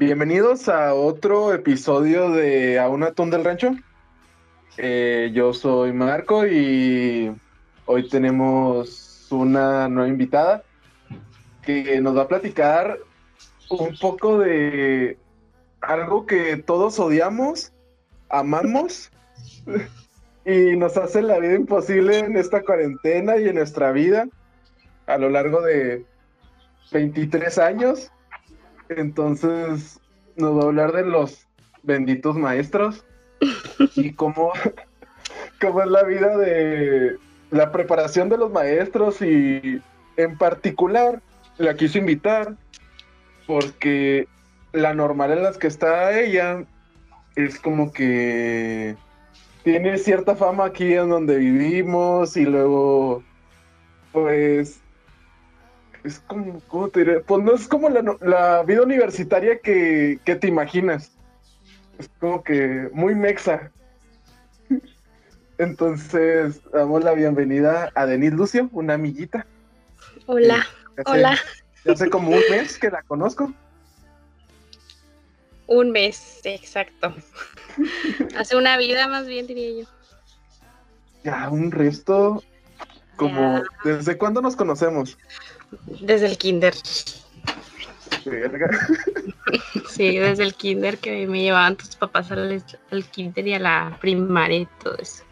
Bienvenidos a otro episodio de A un atún del rancho. Eh, yo soy Marco y hoy tenemos una nueva invitada que nos va a platicar un poco de algo que todos odiamos, amamos y nos hace la vida imposible en esta cuarentena y en nuestra vida a lo largo de 23 años. Entonces nos va a hablar de los benditos maestros y cómo, cómo es la vida de la preparación de los maestros y en particular la quiso invitar porque la normal en las que está ella es como que tiene cierta fama aquí en donde vivimos y luego pues es como, ¿cómo te diré? Pues no es como la, vida universitaria que, que, te imaginas. Es como que muy mexa. Entonces, damos la bienvenida a Denise Lucio, una amiguita. Hola, hola. Ya hace como un mes que la conozco. Un mes, exacto. hace una vida más bien, diría yo. Ya, un resto. Como, ¿desde cuándo nos conocemos? Desde el kinder. Sí, desde el kinder que me llevaban tus papás al, kinder y a la primaria y todo eso.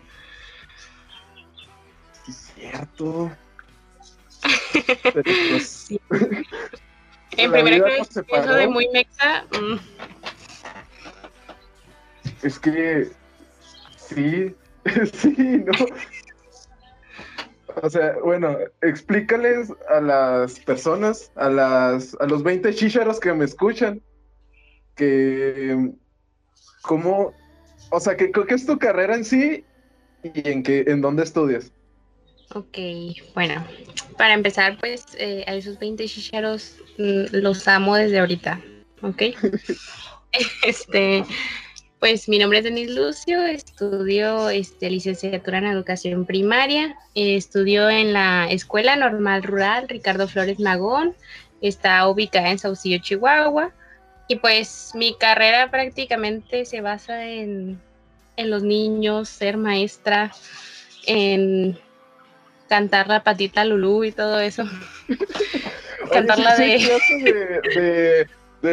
Sí, es cierto. Pues, en primera clase, eso de muy mexa. Mm. Es que sí, sí, no. O sea, bueno, explícales a las personas, a las, a los 20 chicharos que me escuchan, que cómo, o sea, que, ¿qué es tu carrera en sí y en qué, en dónde estudias. Ok, bueno, para empezar, pues eh, a esos 20 chicharos mm, los amo desde ahorita, ¿ok? este, pues mi nombre es Denise Lucio, estudio este, licenciatura en educación primaria, estudio en la Escuela Normal Rural Ricardo Flores Magón, está ubicada en Saucillo, Chihuahua, y pues mi carrera prácticamente se basa en, los niños, ser maestra, en cantar la patita Lulú y todo eso. Cantarla de de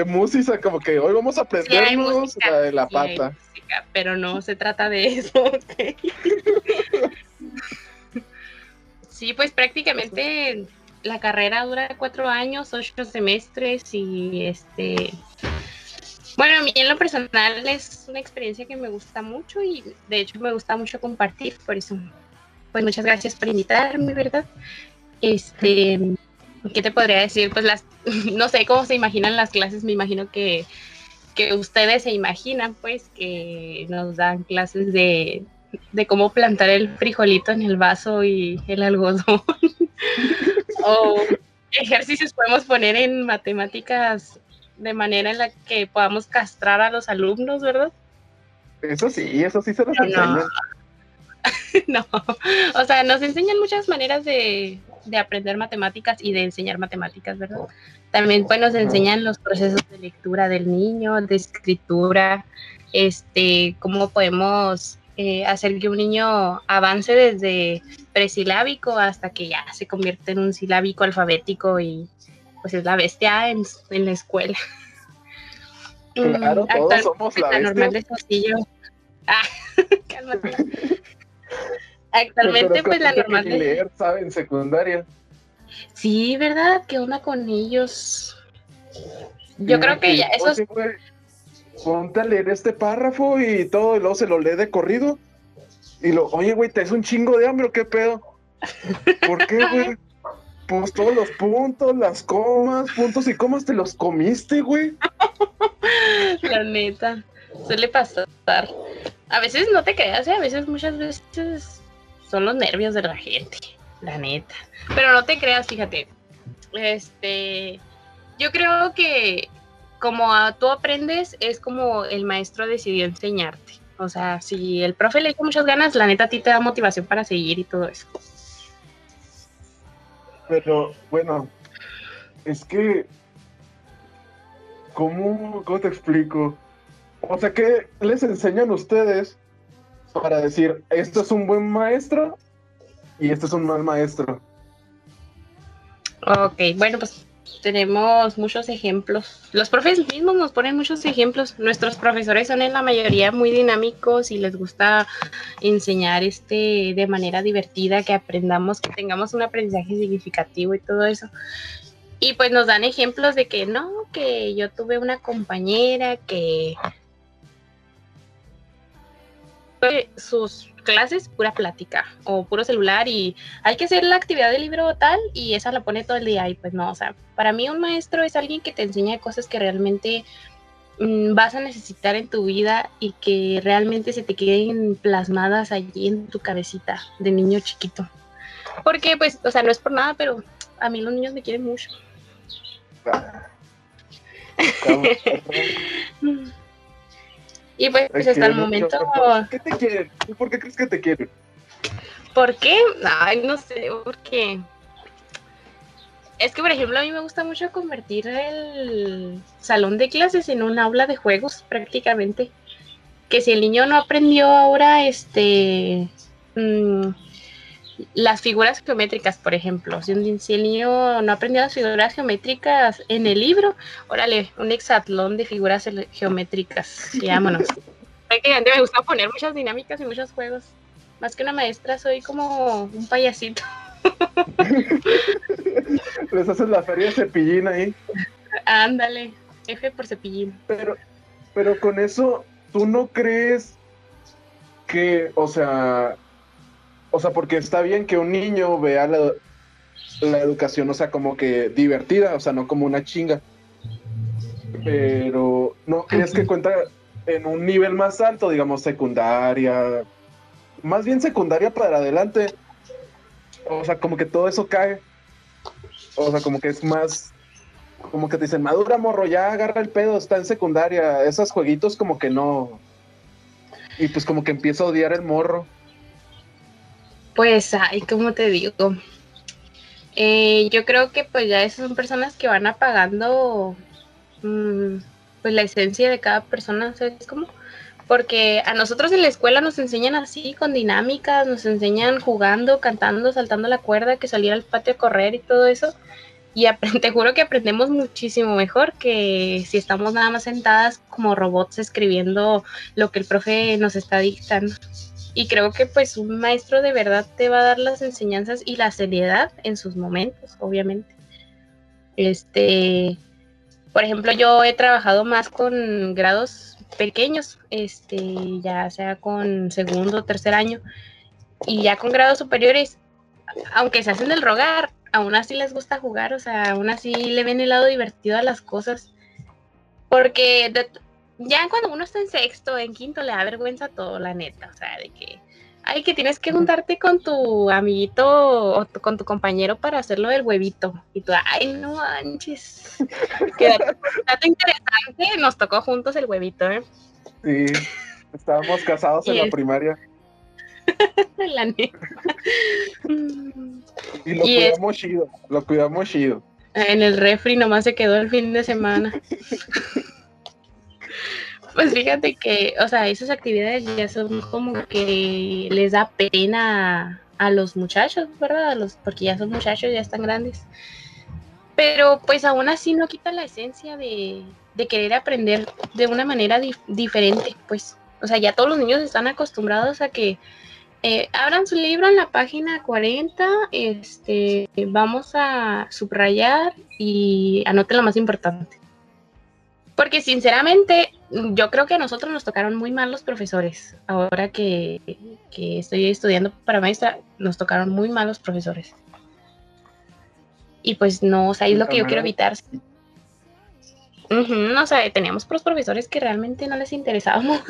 música, como que hoy vamos a aprendernos la de la pata. pero no se trata de eso. sí, pues prácticamente la carrera dura cuatro años, ocho semestres y este... Bueno, a mí en lo personal es una experiencia que me gusta mucho y de hecho me gusta mucho compartir, por eso, pues muchas gracias por invitarme, ¿verdad? Este, ¿qué te podría decir? Pues las, no sé cómo se imaginan las clases, me imagino que, ustedes se imaginan, pues, que nos dan clases de, cómo plantar el frijolito en el vaso y el algodón. o ejercicios podemos poner en matemáticas de manera en la que podamos castrar a los alumnos, ¿verdad? Eso sí, eso sí se nos enseña. no, o sea, nos enseñan muchas maneras de, de aprender matemáticas y de enseñar matemáticas, ¿verdad? También pues nos enseñan los procesos de lectura del niño, de escritura, este, cómo podemos eh, hacer que un niño avance desde presilábico hasta que ya se convierte en un silábico alfabético y pues es la bestia en, la escuela. Claro, mm, todos somos la, bestia. Normal de Ah. Actualmente, pues la normal. Que secundaria. Sí, ¿verdad? ¿Qué onda con ellos? Yo creo que ya, eso ponte a leer este párrafo y todo, y luego se lo lee de corrido. Y lo, oye, güey, ¿te es un chingo de hambre o qué pedo? ¿Por qué, güey? Pues todos los puntos, las comas, puntos y comas te los comiste, güey. La neta, suele pasar. A veces no te quedas, ¿eh? a veces, muchas veces son los nervios de la gente, la neta. Pero no te creas, fíjate. Este, yo creo que como tú aprendes, es como el maestro decidió enseñarte. O sea, si el profe le dio muchas ganas, la neta a ti te da motivación para seguir y todo eso. Pero bueno, es que ¿Cómo, ¿Cómo te explico? O sea, ¿qué les enseñan ustedes para decir, esto es un buen maestro y esto es un mal maestro? Ok, bueno, pues tenemos muchos ejemplos. Los profes mismos nos ponen muchos ejemplos. Nuestros profesores son en la mayoría muy dinámicos y les gusta enseñar este de manera divertida, que aprendamos, que tengamos un aprendizaje significativo y todo eso. Y pues nos dan ejemplos de que no, que yo tuve una compañera que sus clases pura plática o puro celular y hay que hacer la actividad del libro tal y esa la pone todo el día y pues no, o sea, para mí un maestro es alguien que te enseña cosas que realmente mm, vas a necesitar en tu vida y que realmente se te queden plasmadas allí en tu cabecita de niño chiquito. Porque pues, o sea, no es por nada, pero a mí los niños me quieren mucho. Y pues, hasta el momento. ¿Por qué te quieren? ¿Por qué crees que te quieren? ¿Por qué? Ay, no sé, porque. Es que, por ejemplo, a mí me gusta mucho convertir el salón de clases en un aula de juegos, prácticamente. Que si el niño no aprendió ahora, este. Mmm, las figuras geométricas, por ejemplo. Si, el niño no aprendió las figuras geométricas en el libro, órale, un exatlón de figuras geométricas. vámonos. me gusta poner muchas dinámicas y muchos juegos. Más que una maestra, soy como un payasito. Les haces la feria de cepillín ahí. Ándale, F por cepillín. Pero, pero con eso, ¿tú no crees que, o sea, o sea, porque está bien que un niño vea la, educación, o sea, como que divertida, o sea, no como una chinga. Pero no crees que cuenta en un nivel más alto, digamos, secundaria, más bien secundaria para adelante. O sea, como que todo eso cae. O sea, como que es más, como que te dicen, madura morro, ya agarra el pedo, está en secundaria. Esos jueguitos como que no. Y pues como que empieza a odiar el morro. Pues, ay, ¿cómo te digo? Eh, yo creo que pues ya esas son personas que van apagando mm, pues la esencia de cada persona, ¿sabes cómo? Porque a nosotros en la escuela nos enseñan así, con dinámicas, nos enseñan jugando, cantando, saltando la cuerda, que salir al patio a correr y todo eso. Y te juro que aprendemos muchísimo mejor que si estamos nada más sentadas como robots escribiendo lo que el profe nos está dictando y creo que pues un maestro de verdad te va a dar las enseñanzas y la seriedad en sus momentos, obviamente. Este, por ejemplo, yo he trabajado más con grados pequeños, este, ya sea con segundo o tercer año, y ya con grados superiores, aunque se hacen del rogar, aún así les gusta jugar, o sea, aún así le ven el lado divertido a las cosas. Porque ya cuando uno está en sexto, en quinto, le da vergüenza todo, la neta. O sea, de que, ay, que tienes que juntarte con tu amiguito o con tu compañero para hacerlo del huevito. Y tú, ay, no manches. Qué dato interesante, nos tocó juntos el huevito, ¿eh? Sí, estábamos casados en la primaria. la neta. y lo cuidamos chido, lo cuidamos chido. En el refri nomás se quedó el fin de semana. Pues fíjate que, o sea, esas actividades ya son como que les da pena a los muchachos, ¿verdad? los, porque ya son muchachos, ya están grandes. Pero pues aún así no quita la esencia de, querer aprender de una manera diferente, pues. O sea, ya todos los niños están acostumbrados a que eh, abran su libro en la página 40, este, vamos a subrayar y anoten lo más importante. Porque sinceramente, yo creo que a nosotros nos tocaron muy mal los profesores. Ahora que, estoy estudiando para maestra, nos tocaron muy mal los profesores. Y pues no, o sea, es lo que yo quiero evitar. no, o sea, teníamos pros profesores que realmente no les interesábamos.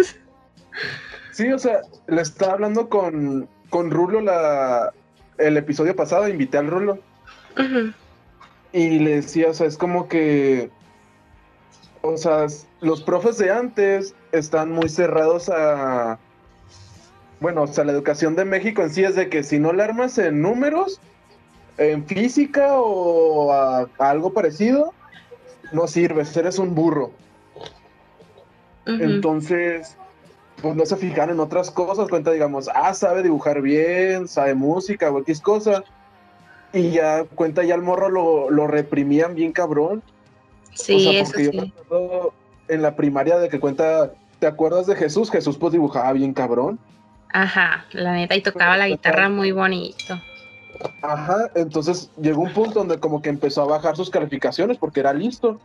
Sí, o sea, le estaba hablando con, con Rulo la, el episodio pasado, invité al Rulo. Y le decía, o sea, es como que o sea, los profes de antes están muy cerrados a, bueno, o sea, la educación de México en sí es de que si no la armas en números, en física o a, algo parecido, no sirves, eres un burro. Entonces, pues no se fijan en otras cosas, cuenta, digamos, ah, sabe dibujar bien, sabe música o X cosa. Y ya cuenta, ya el morro lo, lo reprimían bien cabrón. Sí, eso sí. en la primaria de que cuenta, ¿te acuerdas de Jesús? Jesús pues dibujaba bien cabrón. Ajá, la neta, y tocaba la guitarra muy bonito. Ajá, entonces llegó un punto donde como que empezó a bajar sus calificaciones porque era listo.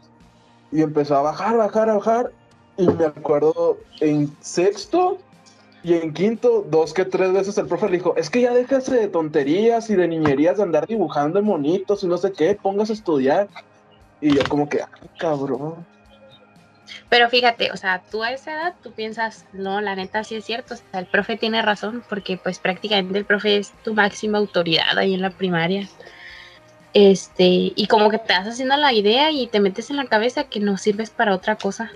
Y empezó a bajar, bajar, bajar. Y me acuerdo en sexto y en quinto, dos que tres veces el profe le dijo, es que ya déjase de tonterías y de niñerías de andar dibujando en monitos y no sé qué, pongas a estudiar. Y yo como que, ah, cabrón. Pero fíjate, o sea, tú a esa edad tú piensas, no, la neta sí es cierto, o sea, el profe tiene razón, porque pues prácticamente el profe es tu máxima autoridad ahí en la primaria. Este, y como que te vas haciendo la idea y te metes en la cabeza que no sirves para otra cosa.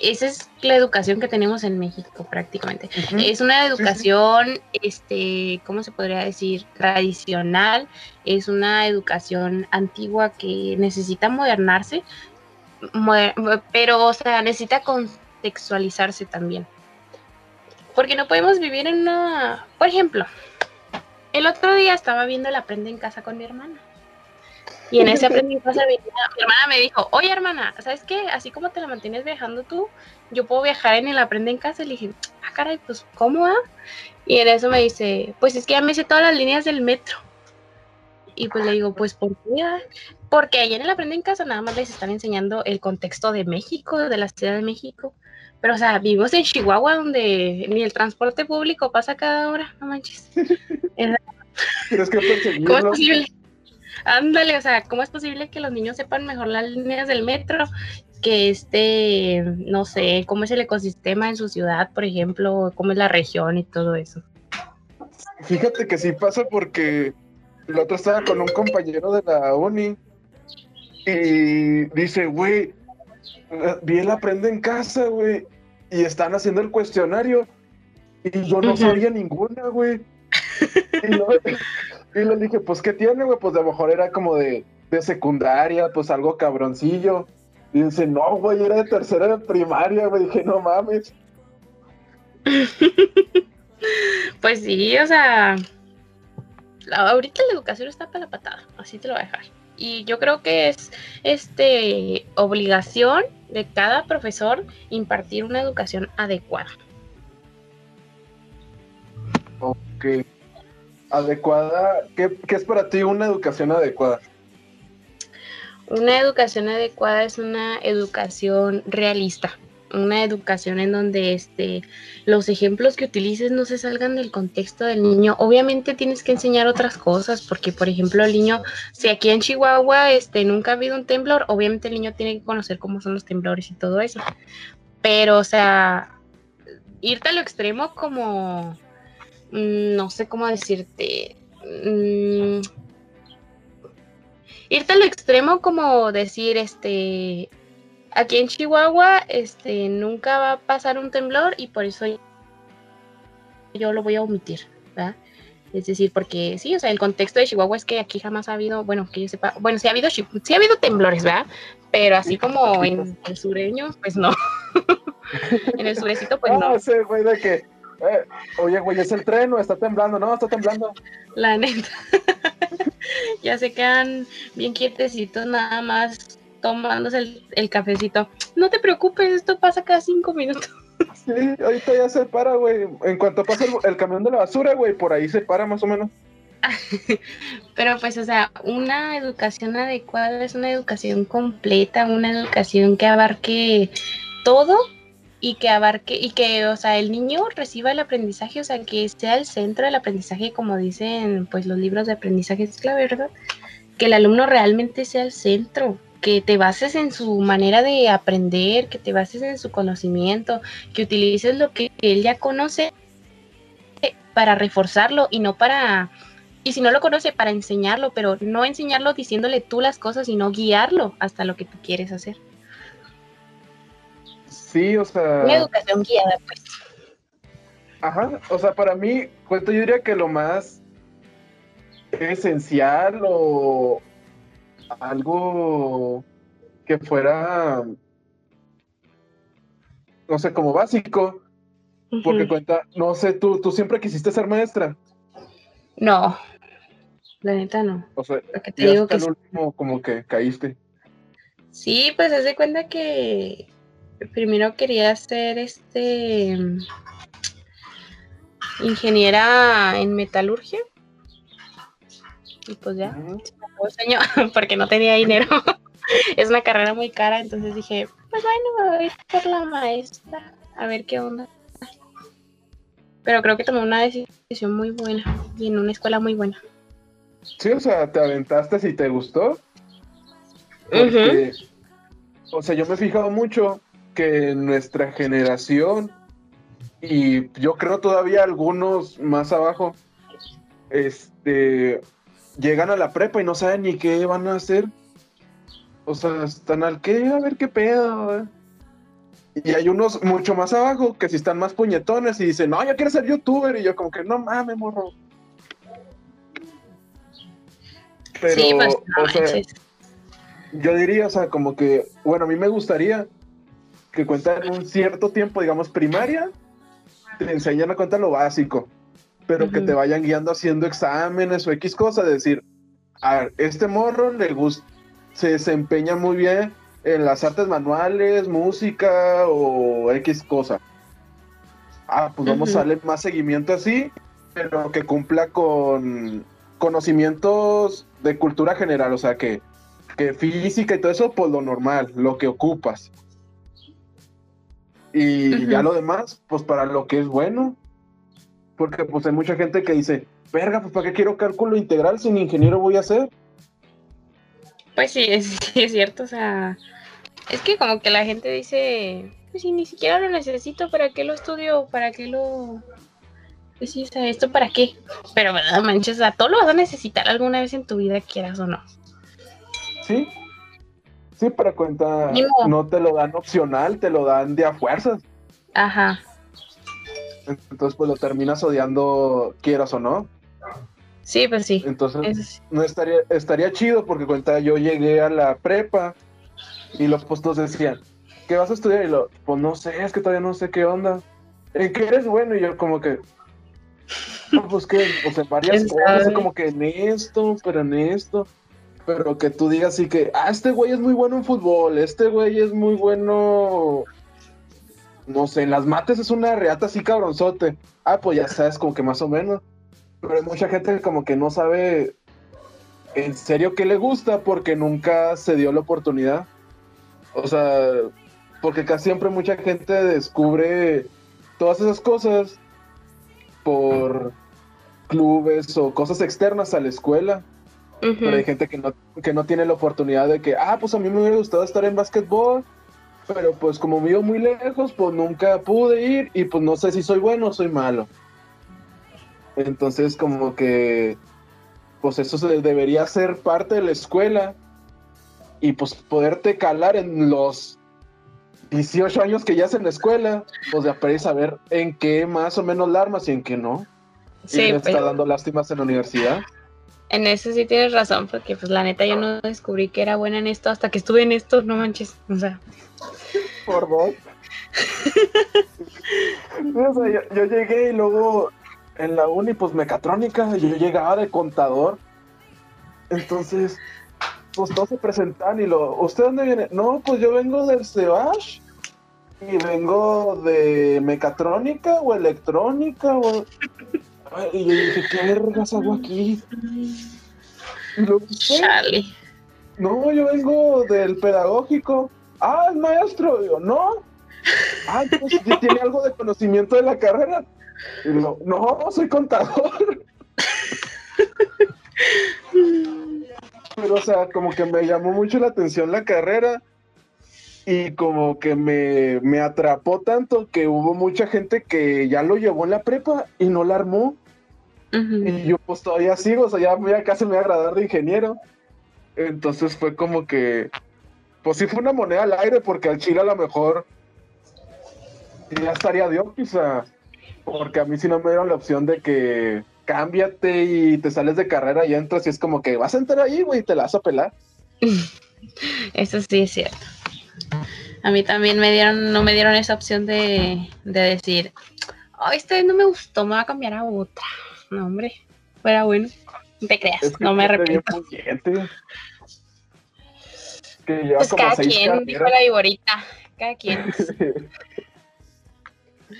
Esa es la educación que tenemos en México prácticamente. Es una educación, este, ¿cómo se podría decir? Tradicional, es una educación antigua que necesita modernarse, pero, o sea, necesita contextualizarse también. Porque no podemos vivir en una... Por ejemplo, el otro día estaba viendo el Aprende en Casa con mi hermana. Y en ese Aprende en Casa mi hermana me dijo, oye hermana, ¿sabes qué? Así como te la mantienes viajando tú, yo puedo viajar en el Aprende en Casa. Y le dije, ah, caray, pues, ¿cómo va? Y en eso me dice, pues es que ya me hice todas las líneas del metro. Y pues le digo, pues, ¿por qué? Porque ahí en el Aprende en Casa nada más les están enseñando el contexto de México, de la Ciudad de México. Pero, o sea, vivimos en Chihuahua donde ni el transporte público pasa cada hora, no manches. ¿Cómo es posible? Ándale, o sea, ¿cómo es posible que los niños sepan mejor las líneas del metro? Que este, no sé, cómo es el ecosistema en su ciudad, por ejemplo, cómo es la región y todo eso. Fíjate que sí pasa porque el otro estaba con un compañero de la uni y dice, güey, vi el aprende en casa, güey, y están haciendo el cuestionario y yo no sabía ninguna, güey. Y, le dije, pues, ¿qué tiene, güey? Pues a lo mejor era como de, de secundaria, pues algo cabroncillo. Y dice, no, güey, era de tercera de primaria, güey. Dije, no mames. pues sí, o sea, ahorita la educación está para la patada, así te lo voy a dejar. Y yo creo que es este obligación de cada profesor impartir una educación adecuada. Ok. Adecuada, ¿qué, qué es para ti una educación adecuada? Una educación adecuada es una educación realista una educación en donde este, los ejemplos que utilices no se salgan del contexto del niño. Obviamente tienes que enseñar otras cosas, porque por ejemplo el niño, si aquí en Chihuahua este, nunca ha habido un temblor, obviamente el niño tiene que conocer cómo son los temblores y todo eso. Pero, o sea, irte a lo extremo como, mm, no sé cómo decirte, mm, irte a lo extremo como decir, este, aquí en Chihuahua este, nunca va a pasar un temblor y por eso yo lo voy a omitir, ¿verdad? Es decir, porque sí, o sea, el contexto de Chihuahua es que aquí jamás ha habido, bueno, que yo sepa, bueno, sí ha habido, sí ha habido temblores, ¿verdad? Pero así como en el sureño, pues no. en el surecito, pues no. No güey, de que, eh, oye, güey, es el tren o está temblando, no, está temblando. La neta. ya se quedan bien quietecitos nada más tomándose el, cafecito. No te preocupes, esto pasa cada cinco minutos. Sí, ahorita ya se para, güey. En cuanto pasa el, camión de la basura, güey, por ahí se para más o menos. Pero pues, o sea, una educación adecuada es una educación completa, una educación que abarque todo y que abarque y que, o sea, el niño reciba el aprendizaje, o sea, que sea el centro del aprendizaje, como dicen, pues los libros de aprendizaje es la verdad, que el alumno realmente sea el centro, que te bases en su manera de aprender, que te bases en su conocimiento, que utilices lo que él ya conoce para reforzarlo y no para, y si no lo conoce, para enseñarlo, pero no enseñarlo diciéndole tú las cosas, sino guiarlo hasta lo que tú quieres hacer. Sí, o sea... Una educación guiada, pues. Ajá, o sea, para mí, pues yo diría que lo más esencial o, algo que fuera, no sé, como básico, porque cuenta, no sé, tú, tú siempre quisiste ser maestra. No, la neta no. O sea, te digo que el último como que caíste. Sí, pues haz de cuenta que primero quería ser este ingeniera en metalurgia. Y pues ya, porque no tenía dinero. es una carrera muy cara, entonces dije, pues bueno, me voy a ir por la maestra, a ver qué onda. Pero creo que tomé una decisión muy buena y en una escuela muy buena. Sí, o sea, te aventaste y te gustó. O sea, yo me he fijado mucho que nuestra generación, y yo creo todavía algunos más abajo, este, llegan a la prepa y no saben ni qué van a hacer. O sea, están al qué, a ver qué pedo. Y hay unos mucho más abajo que si están más puñetones y dicen, no, yo quiero ser youtuber. Y yo como que, no mames, morro. Pero, sí, pues, o sea, yo diría, o sea, como que, bueno, a mí me gustaría que cuenten un cierto tiempo, digamos, primaria, te enseñan a contar lo básico, pero que te vayan guiando haciendo exámenes o X cosa, de decir, a ver, este morro le gusta, se desempeña muy bien en las artes manuales, música o X cosa. Ah, pues vamos a darle más seguimiento así, pero que cumpla con conocimientos de cultura general, o sea, que que física y todo eso, pues lo normal, lo que ocupas. Y ya lo demás, pues para lo que es bueno. Porque pues hay mucha gente que dice, verga, pues para qué quiero cálculo integral sin ingeniero voy a hacer. Pues sí, es, es cierto, o sea, es que como que la gente dice, pues si ni siquiera lo necesito, ¿para qué lo estudio? ¿Para qué lo...? Pues sí, o sea, ¿esto para qué? Pero, ¿verdad, manches? Sea, todo lo vas a necesitar alguna vez en tu vida, quieras o no. Sí. Sí, para cuenta, no te lo dan opcional, te lo dan de a fuerzas. Ajá. Entonces, pues lo terminas odiando, quieras o no. Sí, pues sí. Entonces, no estaría, estaría chido porque cuenta, yo llegué a la prepa y los postos decían, ¿qué vas a estudiar? Y lo, pues no sé, es que todavía no sé qué onda. ¿En qué eres bueno? Y yo como que, pues que, o sea, varias cosas, como que en esto, pero en esto pero que tú digas así que, ah, este güey es muy bueno en fútbol, este güey es muy bueno, no sé, en las mates es una reata así cabronzote. Ah, pues ya sabes, como que más o menos. Pero hay mucha gente que como que no sabe en serio qué le gusta porque nunca se dio la oportunidad. O sea, porque casi siempre mucha gente descubre todas esas cosas por clubes o cosas externas a la escuela. Pero hay gente que no, que no tiene la oportunidad de que, ah, pues a mí me hubiera gustado estar en básquetbol, pero pues como vivo muy lejos, pues nunca pude ir y pues no sé si soy bueno o soy malo. Entonces como que, pues eso se debería ser parte de la escuela y pues poderte calar en los 18 años que ya es en la escuela, pues de aprender a saber en qué más o menos la armas y en qué no. Sí, y me está dando lástimas en la universidad. En eso sí tienes razón, porque pues la neta yo no descubrí que era buena en esto hasta que estuve en esto, no manches, o sea. Por dos. yo, llegué y luego en la uni, pues mecatrónica, yo llegaba de contador. Entonces, pues todos se presentan y lo, ¿usted dónde viene? No, pues yo vengo del CEBASH y vengo de mecatrónica o electrónica o y yo dije, ¿qué vergas hago aquí? Y No, yo vengo del pedagógico. Ah, el maestro. Digo, no. Ah, pues, tiene algo de conocimiento de la carrera. Y digo, no, soy contador. Pero, o sea, como que me llamó mucho la atención la carrera y como que me, me, atrapó tanto que hubo mucha gente que ya lo llevó en la prepa y no la armó. Y yo pues todavía sigo, o sea, ya, casi me voy a graduar de ingeniero. Entonces fue como que, pues sí fue una moneda al aire porque al Chile a lo mejor ya estaría Dios, quizá. Porque a mí sí no me dieron la opción de que cámbiate y te sales de carrera y entras y es como que vas a entrar ahí, güey, y te la vas a pelar. Eso sí es cierto. A mí también me dieron, no me dieron esa opción de, decir, oh, este no me gustó, me voy a cambiar a otra. No, hombre, fuera bueno. No te creas, no me arrepiento. Que pues cada quien, dijo la viborita, cada quien.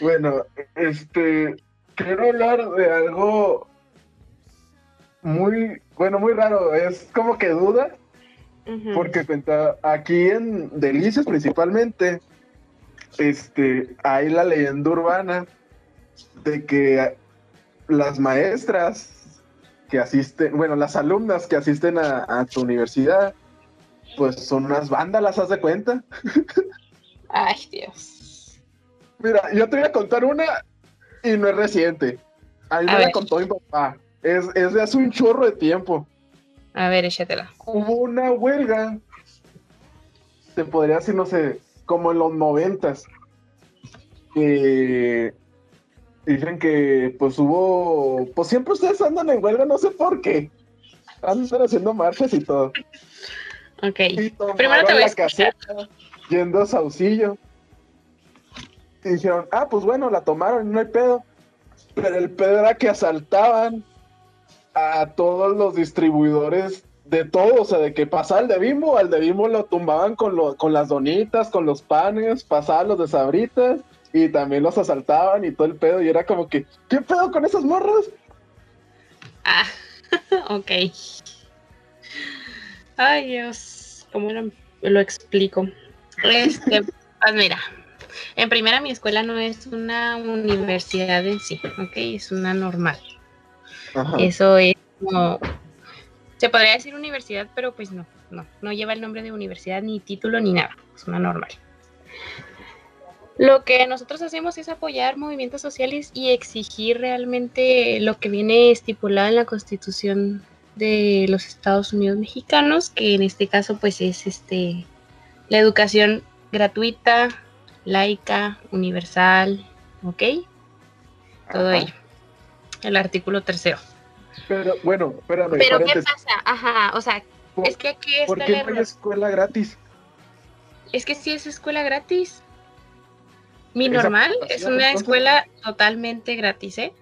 bueno, este, quiero hablar de algo muy, bueno, muy raro, es como que duda, porque cuenta, aquí en Delicias principalmente, este, hay la leyenda urbana de que las maestras que asisten, bueno, las alumnas que asisten a, tu universidad, pues son unas vándalas, ¿haz de cuenta? Ay, Dios. Mira, yo te voy a contar una y no es reciente. A mí me la contó mi papá. Es, es de hace un chorro de tiempo. A ver, échatela. Hubo una huelga, te podría decir, no sé, como en los noventas, que dicen que pues hubo, pues siempre ustedes andan en huelga, no sé por qué. Andan haciendo marchas y todo. Ok. Primero te voy a escuchar. Yendo a Saucillo. Y dijeron, ah, pues bueno, la tomaron, no hay pedo. Pero el pedo era que asaltaban a todos los distribuidores de todo, o sea, de que pasaba el de Bimbo, al de Bimbo lo tumbaban con, lo, con las donitas, con los panes, pasaban los de sabritas y también los asaltaban y todo el pedo y era como que, ¿qué pedo con esos morros? Ah, ok. Ay Dios, ¿cómo lo explico? Este, pues mira, en primera mi escuela no es una universidad en sí, ok, es una normal. Eso es como, se podría decir universidad, pero pues no, no, no lleva el nombre de universidad, ni título, ni nada, es una normal. Lo que nosotros hacemos es apoyar movimientos sociales y exigir realmente lo que viene estipulado en la Constitución de los Estados Unidos mexicanos, que en este caso pues es este la educación gratuita, laica, universal, ¿ok? Todo ello el artículo tercero. Pero bueno, espérame. Pero ¿qué pasa? Ajá, o sea, es que aquí está ¿Por qué no hay escuela gratis? Es que sí es escuela gratis. Mi normal es una escuela totalmente gratis, ¿eh?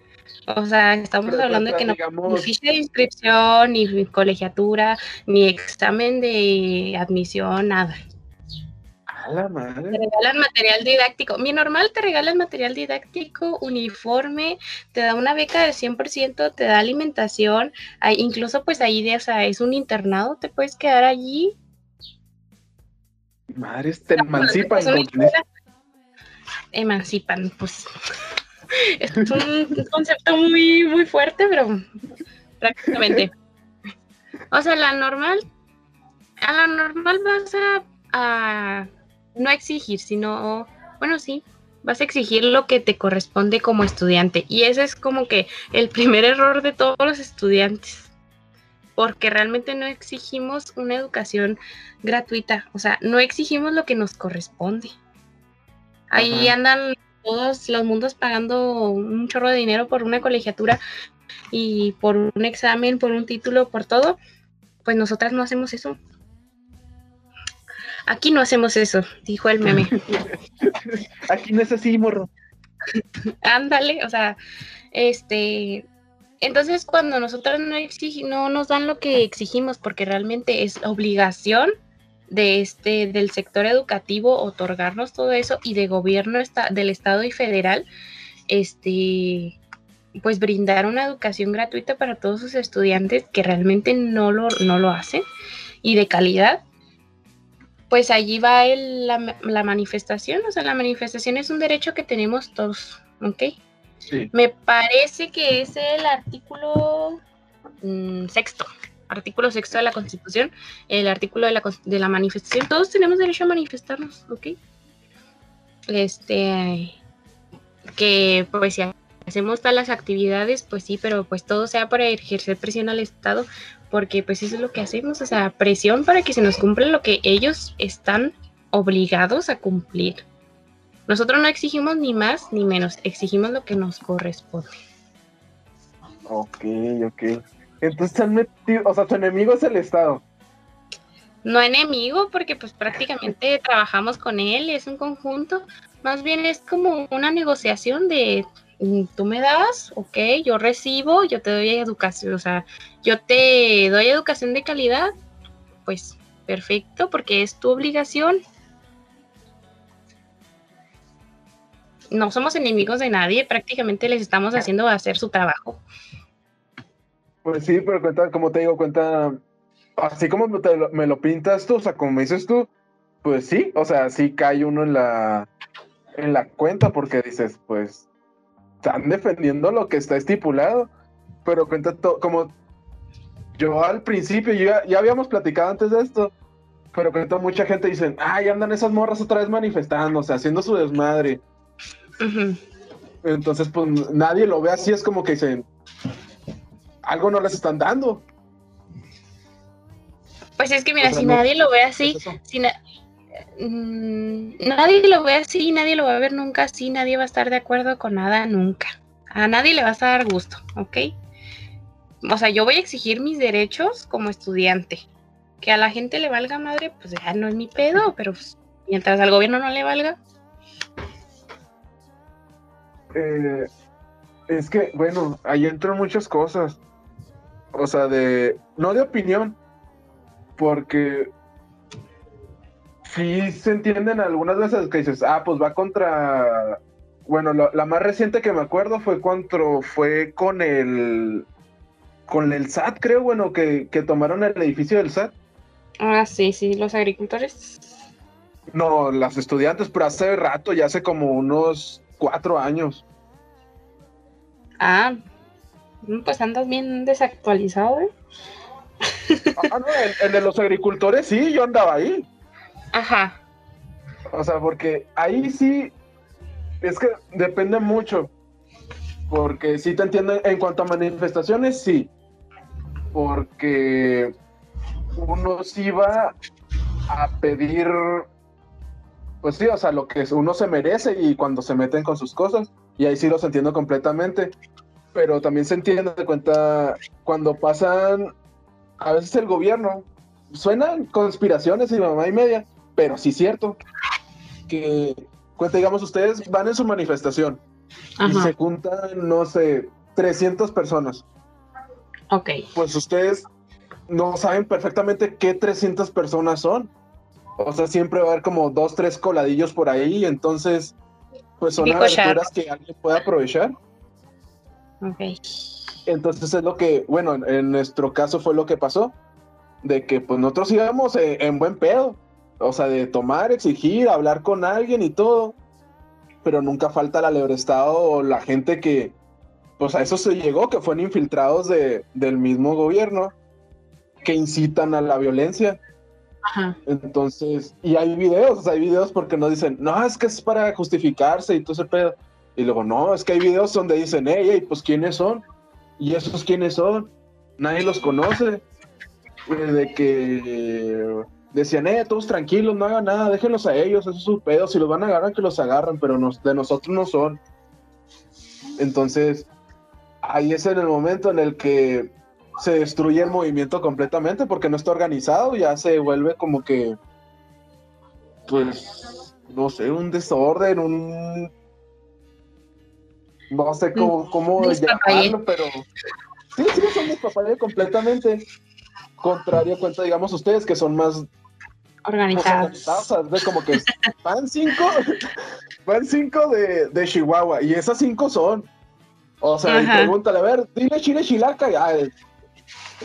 O sea, estamos hablando de que no ni ficha de inscripción, ni colegiatura, ni examen de admisión, nada. Te regalan material didáctico. Mi normal te regalan material didáctico, uniforme, te da una beca del 100%, te da alimentación. Hay, incluso, pues ahí, o sea, es un internado, te puedes quedar allí. Madres, te emancipan. Emancipan, pues. es un concepto muy, muy fuerte, pero prácticamente. O sea, la normal, a la normal vas a no exigir, sino, bueno, sí, vas a exigir lo que te corresponde como estudiante. Y ese es como que el primer error de todos los estudiantes, porque realmente no exigimos una educación gratuita, o sea, no exigimos lo que nos corresponde. Ahí andan todos los mundos pagando un chorro de dinero por una colegiatura y por un examen, por un título, por todo. Pues nosotras no hacemos eso. Aquí no hacemos eso, dijo el meme. Aquí no es así, morro. Ándale, o sea, este, entonces cuando nosotros no no nos dan lo que exigimos, porque realmente es obligación de este, del sector educativo otorgarnos todo eso y de gobierno del estado y federal, este, pues brindar una educación gratuita para todos sus estudiantes que realmente no lo, no lo hacen y de calidad pues allí va la, manifestación, o sea, la manifestación es un derecho que tenemos todos, ¿ok? Sí. Me parece que es el artículo mm, sexto, artículo sexto de la Constitución, el artículo de la, de la manifestación, todos tenemos derecho a manifestarnos, ¿ok? Este, que pues si hacemos todas las actividades, pues sí, pero pues todo sea para ejercer presión al Estado, porque pues eso es lo que hacemos, o sea, presión para que se nos cumpla lo que ellos están obligados a cumplir. Nosotros no exigimos ni más ni menos, exigimos lo que nos corresponde. Ok, ok. Entonces han metido, o sea, tu enemigo es el Estado. no enemigo, porque pues prácticamente trabajamos con él, es un conjunto, más bien es como una negociación de mm, tú me das, ok, yo recibo, yo te doy educación, o sea, yo te doy educación de calidad, pues perfecto, porque es tu obligación. No somos enemigos de nadie, prácticamente les estamos haciendo hacer su trabajo. Pues sí, pero cuenta, como te digo, cuenta, así como me lo pintas tú, o sea, como me dices tú, pues sí, o sea, sí cae uno en la, en la cuenta porque dices, pues, están defendiendo lo que está estipulado, pero cuenta todo, como yo al principio, ya, ya habíamos platicado antes de esto, pero cuenta mucha gente dicen, ay, andan esas morras otra vez manifestándose, haciendo su desmadre. Entonces, pues nadie lo ve así, es como que dicen, algo no les están dando. Pues es que mira, si nadie lo ve así, si mm, nadie lo ve así, nadie lo va a ver nunca así, nadie va a estar de acuerdo con nada nunca. A nadie le va a dar gusto, ¿ok? O sea, yo voy a exigir mis derechos como estudiante. Que a la gente le valga madre, pues ya no es mi pedo, pero pues, mientras al gobierno no le valga. Eh, es que, bueno, ahí entran muchas cosas o sea, de, no de opinión, porque sí se entienden algunas veces que dices, ah, pues va contra, bueno, la, más reciente que me acuerdo fue cuando fue con el, con el SAT, creo, bueno, que, que tomaron el edificio del SAT. Ah, sí, sí, los agricultores. No, las estudiantes, pero hace rato, ya hace como unos cuatro años. Ah, pues andas bien desactualizado, ¿eh? Ah, no, el, de los agricultores sí, yo andaba ahí. Ajá. O sea, porque ahí sí, es que depende mucho. Porque sí te entiendo, en cuanto a manifestaciones, sí. Porque uno sí va a pedir, pues sí, o sea, lo que uno se merece y cuando se meten con sus cosas. Y ahí sí los entiendo completamente pero también se entiende de cuenta cuando pasan a veces el gobierno, suenan conspiraciones y mamá y media, pero sí es cierto que cuenta, digamos, ustedes van en su manifestación y se juntan, no sé, 300 personas. Ok. Pues ustedes no saben perfectamente qué 300 personas son. O sea, siempre va a haber como dos, tres coladillos por ahí, entonces, pues son aventuras que alguien puede aprovechar. Entonces es lo que, bueno, en nuestro caso fue lo que pasó, de que pues nosotros íbamos en, buen pedo, o sea, de tomar, exigir, hablar con alguien y todo, pero nunca falta la Estado o la gente que, pues a eso se llegó, que fueron infiltrados de, del mismo gobierno, que incitan a la violencia. Entonces, y hay videos, hay videos porque nos dicen, no, es que es para justificarse y todo ese pedo. Y luego, no, es que hay videos donde dicen, hey, hey, pues ¿quiénes son? ¿Y esos quiénes son? Nadie los conoce. De que decían, eh, todos tranquilos, no hagan nada, déjenlos a ellos, eso es su pedo, si los van a agarrar, que los agarran, pero de nosotros no son. Entonces, ahí es en el momento en el que se destruye el movimiento completamente porque no está organizado, ya se vuelve como que, pues, no sé, un desorden, un no sé cómo, cómo llamarlo, pero sí, sí, son papayas completamente. Contrario cuenta, digamos, ustedes que son más organizados. Como que van cinco, van cinco de, de, Chihuahua, y esas cinco son. O sea, y pregúntale, a ver, dile chile chilaca, ya,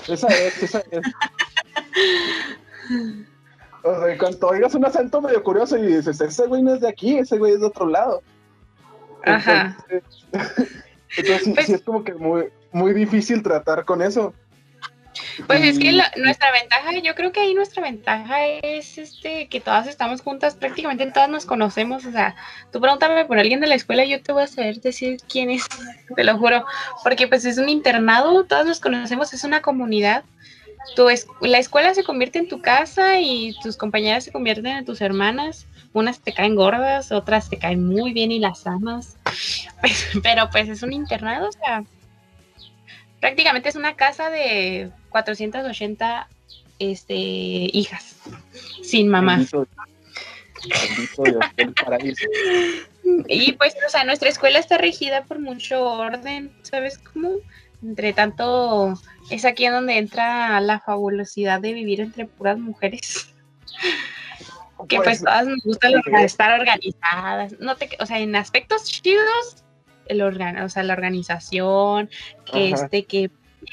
esa es, esa es. O sea, cuando oigas un acento medio curioso y dices, ese güey no es de aquí, ese güey es de otro lado. Ajá. Entonces, sí, pues es como que muy, muy difícil tratar con eso. Pues es que nuestra ventaja, yo creo que ahí nuestra ventaja es este que todas estamos juntas, prácticamente todas nos conocemos, o sea, tú pregúntame por alguien de la escuela, yo te voy a saber decir quién es, te lo juro, porque pues es un internado, todas nos conocemos, es una comunidad. Tu la escuela se convierte en tu casa y tus compañeras se convierten en tus hermanas unas te caen gordas, otras te caen muy bien y las amas. pero pues es un internado, o sea, prácticamente es una casa de 480 este, hijas sin mamá. Y pues, o sea, nuestra escuela está regida por mucho orden, ¿sabes cómo? Entre tanto, es aquí en donde entra la fabulosidad de vivir entre puras mujeres. Que pues, pues todas nos gusta estar organizadas. No te, o sea, en aspectos chidos, el organ, o sea, la organización, que este, que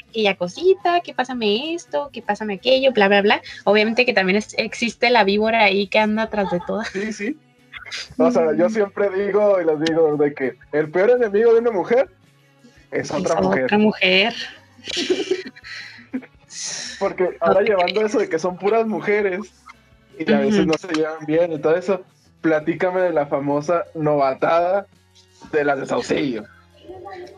aquella cosita, que pásame esto, que pásame aquello, bla, bla, bla. Obviamente que también existe la víbora ahí que anda atrás de todo. Sí, sí. O sea, yo siempre digo y les digo de que el peor enemigo de una mujer es otra mujer. Otra mujer. Porque ahora llevando eso de que son puras mujeres y a veces no se llevan bien y todo eso, platícame de la famosa novatada de las de Saucillo.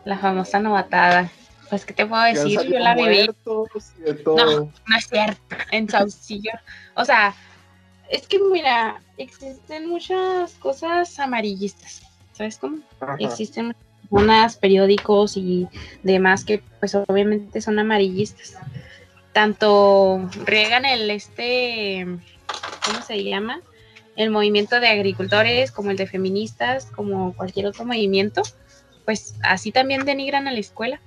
La famosa novatada. Pues, ¿qué te puedo decir? Yo la viví. No, no es cierto. En Saucillo. O sea, es que mira, existen muchas cosas amarillistas. ¿Sabes cómo? Existen unas periódicos y demás que, pues, obviamente son amarillistas. Tanto riegan el este. ¿Cómo se llama? El movimiento de agricultores, como el de feministas, como cualquier otro movimiento, pues así también denigran a la escuela.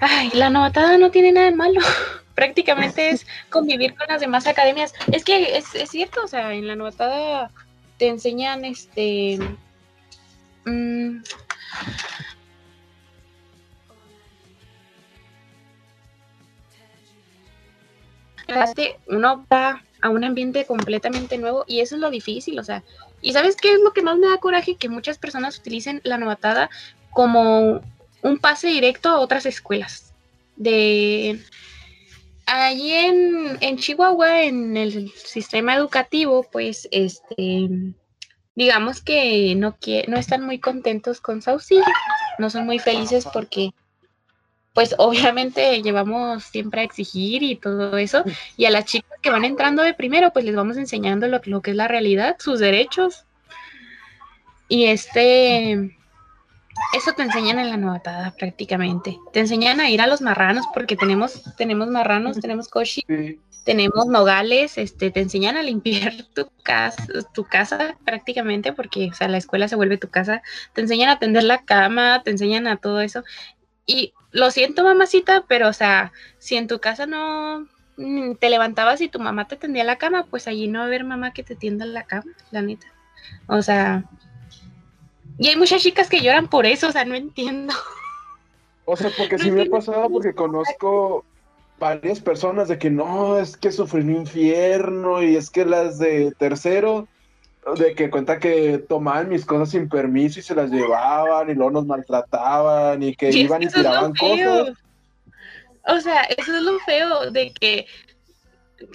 Ay, la novatada no tiene nada de malo. Prácticamente es convivir con las demás academias. Es que es, cierto, o sea, en la novatada te enseñan este. Mm, uno va a un ambiente completamente nuevo y eso es lo difícil, o sea, y sabes qué es lo que más me da coraje que muchas personas utilicen la novatada como un pase directo a otras escuelas. De allí en, Chihuahua, en el sistema educativo, pues este digamos que no, no están muy contentos con Saucillo, no son muy felices porque pues obviamente llevamos siempre a exigir y todo eso, y a las chicas que van entrando de primero, pues les vamos enseñando lo, lo que es la realidad, sus derechos. Y este, eso te enseñan en la novatada prácticamente. Te enseñan a ir a los marranos porque tenemos, tenemos marranos, tenemos koshi, tenemos nogales, este, te enseñan a limpiar tu casa, tu casa prácticamente porque, o sea, la escuela se vuelve tu casa. Te enseñan a tender la cama, te enseñan a todo eso. Y lo siento, mamacita, pero, o sea, si en tu casa no mm, te levantabas y tu mamá te tendía la cama, pues allí no va a haber mamá que te tienda la cama, la neta. O sea, y hay muchas chicas que lloran por eso, o sea, no entiendo. O sea, porque sí me ha pasado porque conozco varias personas de que no, es que sufrí un infierno y es que las de tercero, de que cuenta que tomaban mis cosas sin permiso y se las llevaban y luego nos maltrataban y que iban y tiraban cosas. O sea, eso es lo feo de que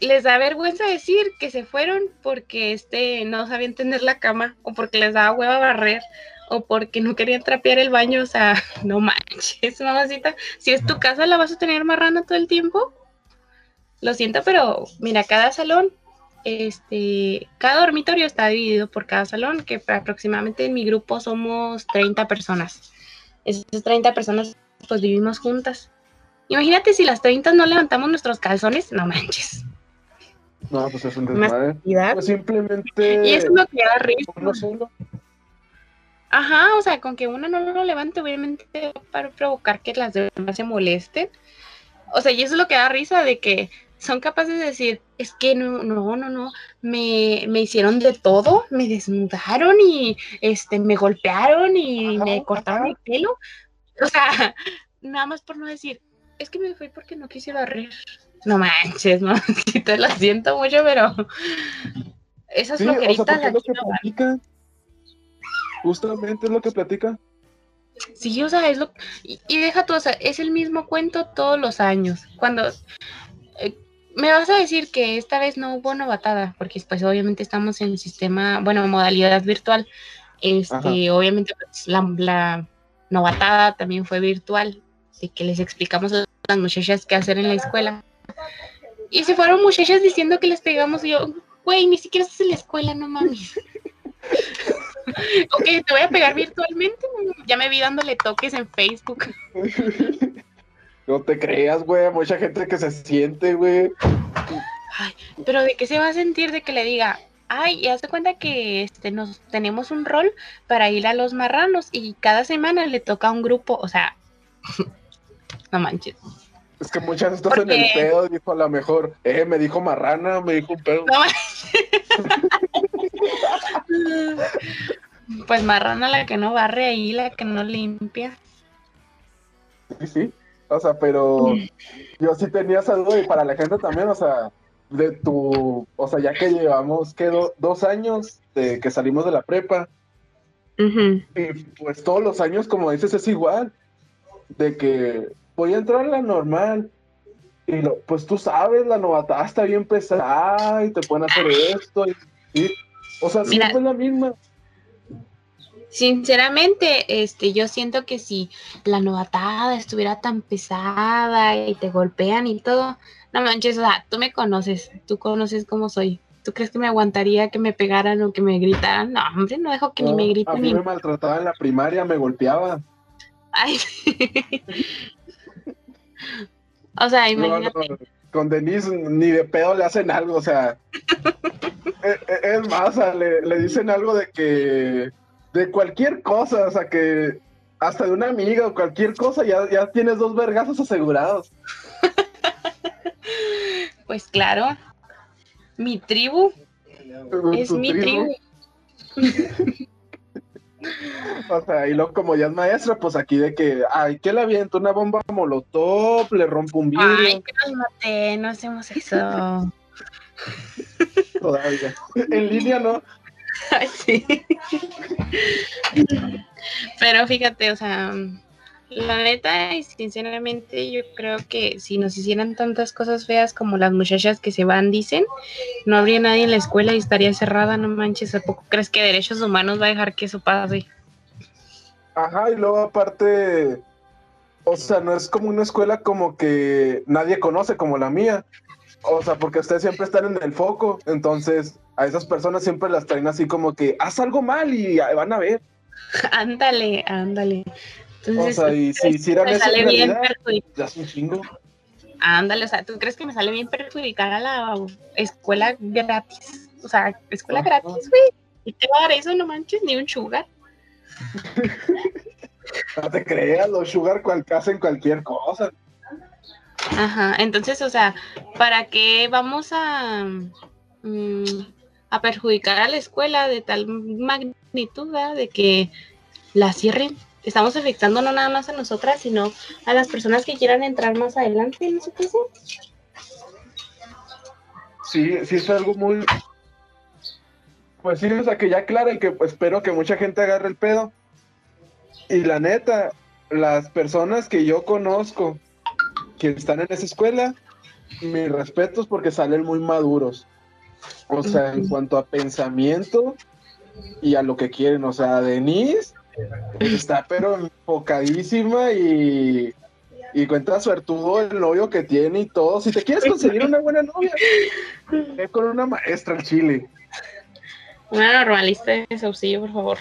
les da vergüenza decir que se fueron porque este no sabían tender la cama o porque les daba hueva barrer o porque no querían trapear el baño, o sea, no manches, mamacita, si es tu casa la vas a tener marrana todo el tiempo. Lo siento, pero mira, cada salón, este, cada dormitorio está dividido por cada salón, que aproximadamente en mi grupo somos 30 personas. Esas 30 personas pues vivimos juntas. Imagínate si las 30 no levantamos nuestros calzones, no manches. No, pues es un desmadre. Pues simplemente. Y eso es lo que da risa. solo. Ajá, o sea, con que una no lo levante, obviamente para provocar que las demás se molesten. O sea, y eso es lo que da risa de que son capaces de decir, es que no, no, no, no, me, me hicieron de todo, me desnudaron y este, me golpearon y me cortaron el pelo. O sea, nada más por no decir, es que me fui porque no quisiera reír. No manches, no, te lo siento mucho, pero esas sí, flojeritas o sea, Justamente es lo que platica. Sí, o sea, es lo y, deja todo, o sea, es el mismo cuento todos los años. Cuando eh, me vas a decir que esta vez no hubo novatada, porque pues obviamente estamos en sistema, bueno, modalidad virtual. Este, obviamente pues, la, la novatada también fue virtual, de que les explicamos a las muchachas qué hacer en la escuela. Y se fueron muchachas diciendo que les pegamos y yo, güey, ni siquiera estás en la escuela, no mames. ok, te voy a pegar virtualmente. Ya me vi dándole toques en Facebook. No te creas, güey. Mucha gente que se siente, güey. Ay, pero ¿de qué se va a sentir de que le diga, ay, y hace cuenta que este nos tenemos un rol para ir a los marranos y cada semana le toca a un grupo, o sea, no manches. Es que muchas estás en el pedo, dijo a lo mejor, eh, me dijo marrana, me dijo un pedo. No pues marrana la que no barre ahí, la que no limpia. Sí, sí. O sea, pero yo sí tenía esa duda y para la gente también, o sea, de tu, o sea, ya que llevamos, ¿qué? dos años de que salimos de la prepa. Y pues todos los años, como dices, es igual. De que voy a entrar a la normal. Y lo, pues tú sabes, la novatada está bien pesada y te pueden hacer esto. Y, o sea, siempre es la misma. Sinceramente, este, yo siento que si la novatada estuviera tan pesada y te golpean y todo, no manches, o sea, tú me conoces, tú conoces cómo soy. ¿Tú crees que me aguantaría que me pegaran o que me gritaran? No, hombre, no dejo que ni me griten. A mí me maltrataba en la primaria, me golpeaba. Ay. o sea, imagínate. con Denise ni de pedo le hacen algo, o sea. E, e, es, más, le, le dicen algo de que de cualquier cosa, o sea que hasta de una amiga o cualquier cosa, ya, ya tienes dos vergazos asegurados. pues claro, mi tribu es mi tribu. o sea, y luego como ya es maestra, pues aquí de que, ay, que le aviento una bomba molotov, le rompo un vidrio. Ay, que nos maté, no hacemos eso. Todavía. En línea no. sí. Pero fíjate, o sea, la neta y sinceramente yo creo que si nos hicieran tantas cosas feas como las muchachas que se van dicen, no habría nadie en la escuela y estaría cerrada, no manches, ¿a poco crees que derechos humanos va a dejar que eso pase? Ajá, y luego aparte, o sea, no es como una escuela como que nadie conoce como la mía. O sea, porque ustedes siempre están en el foco, entonces a esas personas siempre las traen así como que haz algo mal y van a ver. Ándale, ándale. Entonces, o sea, y si hicieran eso en realidad, ya es un chingo. Ándale, o sea, ¿tú crees que me sale bien perjudicar a la escuela gratis? O sea, escuela gratis, güey. ¿Y te va a dar eso? No manches, ni un sugar. no te creas, los sugar cual, hacen cualquier cosa. Ajá, entonces, o sea, ¿para qué vamos a, mm, a perjudicar a la escuela de tal magnitud de que la cierren? Estamos afectando no nada más a nosotras, sino a las personas que quieran entrar más adelante, no sé qué Sí, sí es algo muy... Pues sí, o sea, que ya clara y que pues, espero que mucha gente agarre el pedo. Y la neta, las personas que yo conozco que están en esa escuela, mis respetos porque salen muy maduros. O sea, en cuanto a pensamiento y a lo que quieren. O sea, Denise está pero enfocadísima y, y cuenta suertudo el novio que tiene y todo. Si te quieres conseguir una buena novia, ve con una maestra al chile. Una normalista de saucillo, por favor.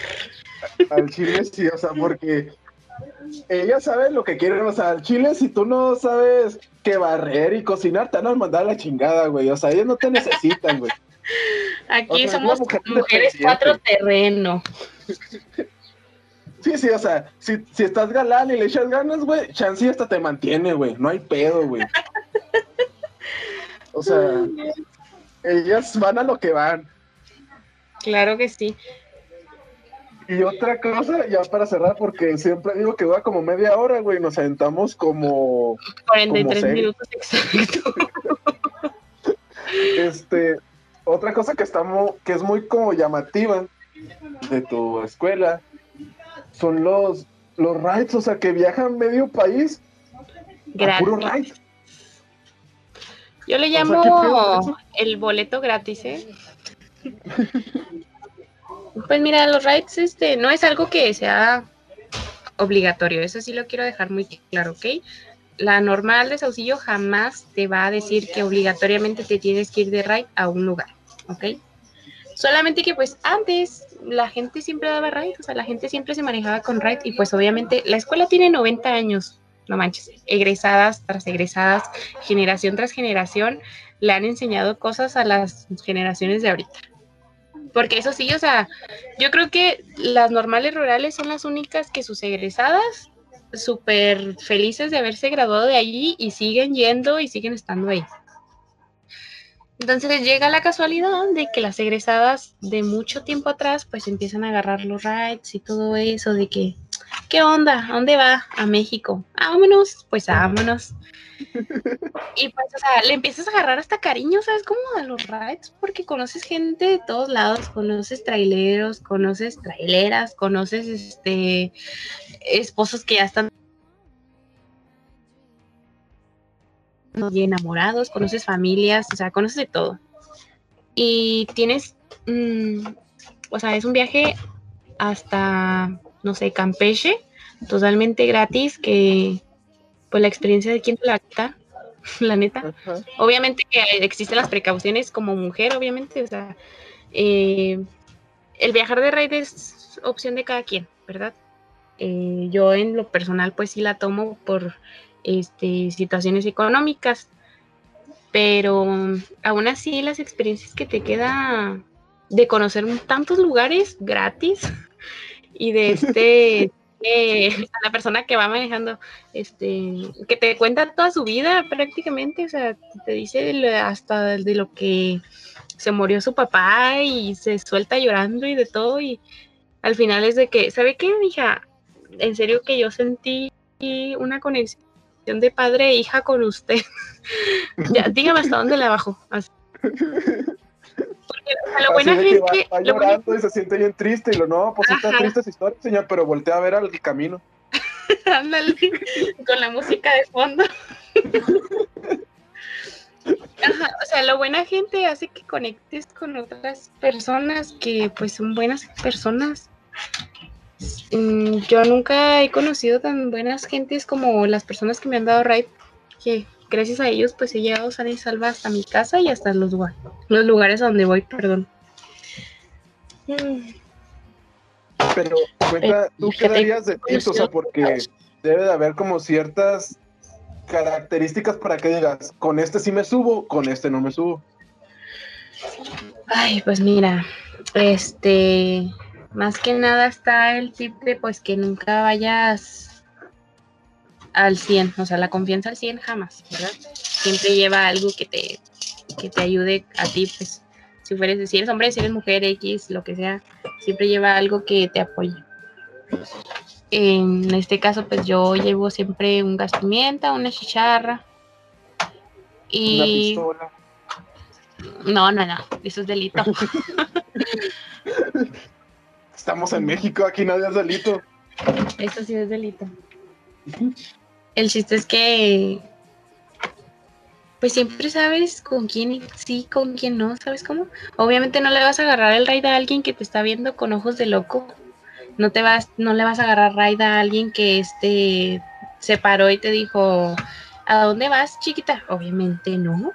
Al chile sí, o sea, porque ella sabe lo que quieren, o sea, al chile, si tú no sabes que barrer y cocinar, te van a mandar a la chingada, güey. O sea, ellos no te necesitan, güey. Aquí somos mujeres cuatro terreno. Sí, sí, o sea, si, si estás galán y le echas ganas, güey, Chansey hasta te mantiene, güey. No hay pedo, güey. O sea, ellas van a lo que van. Claro que sí. Y otra cosa, ya para cerrar, porque siempre digo que va como media hora, güey, nos sentamos como... 43 minutos exacto. este, otra cosa que, estamos, que es muy como llamativa de tu escuela son los, los rides, o sea, que viajan medio país gratis. puro ride. Yo le llamo el boleto gratis, ¿eh? Pues mira, los rides este, no es algo que sea obligatorio, eso sí lo quiero dejar muy claro, ¿ok? La normal de Saucillo jamás te va a decir que obligatoriamente te tienes que ir de ride a un lugar, ¿ok? Solamente que pues antes la gente siempre daba ride, o sea, la gente siempre se manejaba con ride y pues obviamente la escuela tiene 90 años, no manches, egresadas tras egresadas, generación tras generación, le han enseñado cosas a las generaciones de ahorita. Porque eso sí, o sea, yo creo que las normales rurales son las únicas que sus egresadas súper felices de haberse graduado de allí y siguen yendo y siguen estando ahí. Entonces llega la casualidad de que las egresadas de mucho tiempo atrás pues empiezan a agarrar los rides y todo eso de que, ¿qué onda? ¿A dónde va? A México. vámonos, pues vámonos. Y pues, o sea, le empiezas a agarrar hasta cariño, ¿sabes? Como a los rides, porque conoces gente de todos lados, conoces traileros, conoces traileras, conoces este esposos que ya están y enamorados, conoces familias, o sea, conoces de todo. Y tienes, mm, o sea, es un viaje hasta, no sé, Campeche, totalmente gratis, que pues la experiencia de quien te la quita, la neta. Obviamente que existen las precauciones como mujer, obviamente, o sea, eh, el viajar de raid es opción de cada quien, ¿verdad? Eh, yo en lo personal pues sí la tomo por este, situaciones económicas, pero aún así las experiencias que te queda de conocer tantos lugares gratis y de este a la persona que va manejando, este, que te cuenta toda su vida prácticamente, o sea, te dice hasta de lo que se murió su papá y se suelta llorando y de todo y al final es de que, ¿sabe qué, hija? En serio que yo sentí una conexión de padre e hija con usted. ya, dígame hasta dónde la bajo. lo buena gente. Va, llorando y se siente bien triste. Y lo no, pues está triste esa historia, señor, pero voltea a ver al camino. Ándale, con la música de fondo. o sea, lo buena gente hace que conectes con otras personas que pues son buenas personas. Mm, yo nunca he conocido tan buenas gentes como las personas que me han dado ride, que gracias a ellos pues he llegado a y salva hasta mi casa y hasta los, los lugares a donde voy, perdón. Pero cuenta, eh, ¿tú qué darías de tips? O sea, porque debe de haber como ciertas características para que digas, con este sí me subo, con este no me subo. Ay, pues mira, este, más que nada está el tip de pues que nunca vayas al 100, o sea, la confianza al 100 jamás, ¿verdad? Siempre lleva algo que te, que te ayude a ti, pues, si fueres, si eres hombre, si eres mujer, X, lo que sea, siempre lleva algo que te apoye. En este caso, pues yo llevo siempre un gas pimienta, una chicharra y... Una pistola. No, no, no, eso es delito. Estamos en México, aquí nadie es delito. Eso sí es delito. El chiste es que pues siempre sabes con quién sí, con quién no, ¿sabes cómo? Obviamente no le vas a agarrar el raid a alguien que te está viendo con ojos de loco. No te vas, no le vas a agarrar raid a alguien que este se paró y te dijo, ¿a dónde vas, chiquita? Obviamente no.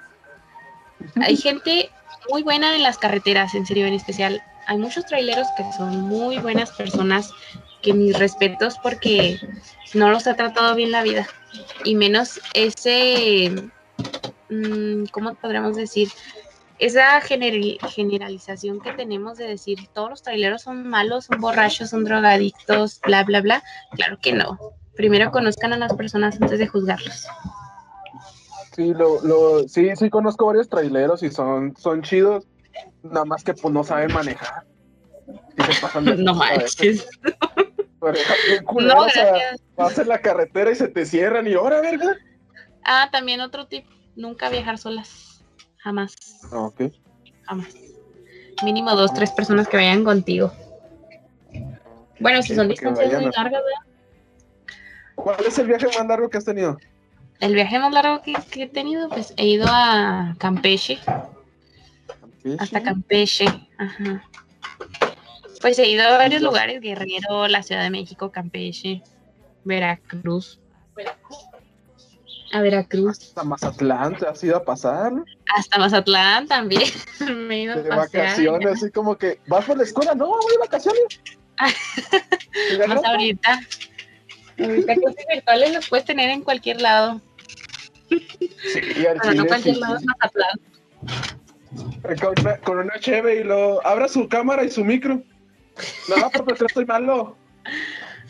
Hay gente muy buena en las carreteras, en serio, en especial hay muchos traileros que son muy buenas personas, que mis respetos porque no los ha tratado bien la vida. Y menos ese, mm, ¿cómo podríamos decir? Esa generalización que tenemos de decir todos los traileros son malos, son borrachos, son drogadictos, bla, bla, bla. Claro que no. Primero conozcan a las personas antes de juzgarlos. Sí, lo, lo, sí, sí conozco varios traileros y son, son chidos Nada más que pues no saben manejar. no manches. no, vas en la carretera y se te cierran y ahora, verga. Ah, también otro tip, nunca viajar solas. Jamás. Ah, ok. Jamás. Mínimo dos, tres personas que vayan contigo. Bueno, si son distancias muy largas, ¿verdad? ¿Cuál es el viaje más largo que has tenido? El viaje más largo que, que he tenido, pues he ido a Campeche, hasta Campeche. Ajá. Pues he ido a varios lugares, Guerrero, la Ciudad de México, Campeche, Veracruz. A Veracruz. Hasta Mazatlán te has ido a pasar. Hasta Mazatlán también. Me he ido de vacaciones, así como que, ¿vas por la escuela? No, voy de vacaciones. Más ahorita. Ahorita clases virtuales los puedes tener en cualquier lado. Sí, al Pero no cualquier sí, lado es. Mazatlán. Con una, con una cheve y lo abra su cámara y su micro. No, estoy malo.